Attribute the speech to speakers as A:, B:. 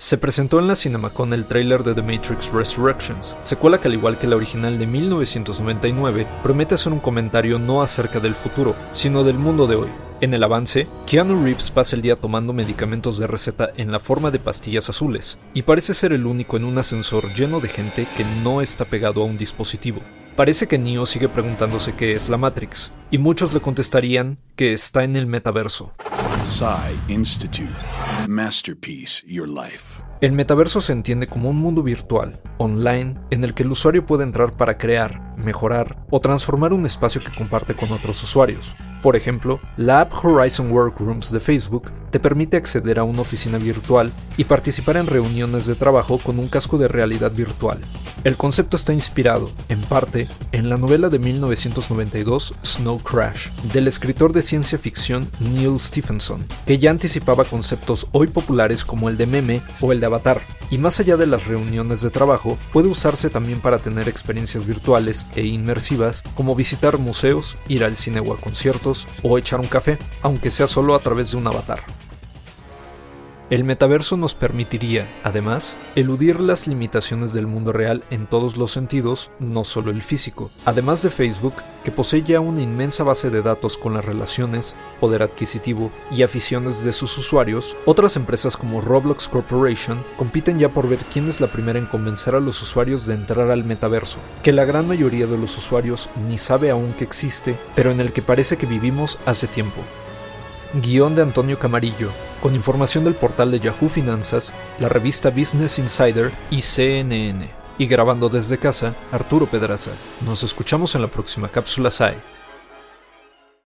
A: Se presentó en la CinemaCon el tráiler de The Matrix Resurrections, secuela que al igual que la original de 1999, promete hacer un comentario no acerca del futuro, sino del mundo de hoy. En el avance, Keanu Reeves pasa el día tomando medicamentos de receta en la forma de pastillas azules, y parece ser el único en un ascensor lleno de gente que no está pegado a un dispositivo. Parece que Neo sigue preguntándose qué es la Matrix, y muchos le contestarían que está en el metaverso. Masterpiece Your Life. El metaverso se entiende como un mundo virtual, online, en el que el usuario puede entrar para crear, mejorar o transformar un espacio que comparte con otros usuarios. Por ejemplo, la app Horizon Workrooms de Facebook te permite acceder a una oficina virtual y participar en reuniones de trabajo con un casco de realidad virtual. El concepto está inspirado, en parte, en la novela de 1992 Snow Crash, del escritor de ciencia ficción Neil Stephenson, que ya anticipaba conceptos hoy populares como el de meme o el de avatar, y más allá de las reuniones de trabajo, puede usarse también para tener experiencias virtuales e inmersivas como visitar museos, ir al cine o a conciertos, o echar un café, aunque sea solo a través de un avatar. El metaverso nos permitiría, además, eludir las limitaciones del mundo real en todos los sentidos, no solo el físico. Además de Facebook, que posee ya una inmensa base de datos con las relaciones, poder adquisitivo y aficiones de sus usuarios, otras empresas como Roblox Corporation compiten ya por ver quién es la primera en convencer a los usuarios de entrar al metaverso, que la gran mayoría de los usuarios ni sabe aún que existe, pero en el que parece que vivimos hace tiempo. Guión de Antonio Camarillo, con información del portal de Yahoo Finanzas, la revista Business Insider y CNN. Y grabando desde casa, Arturo Pedraza. Nos escuchamos en la próxima cápsula SAE.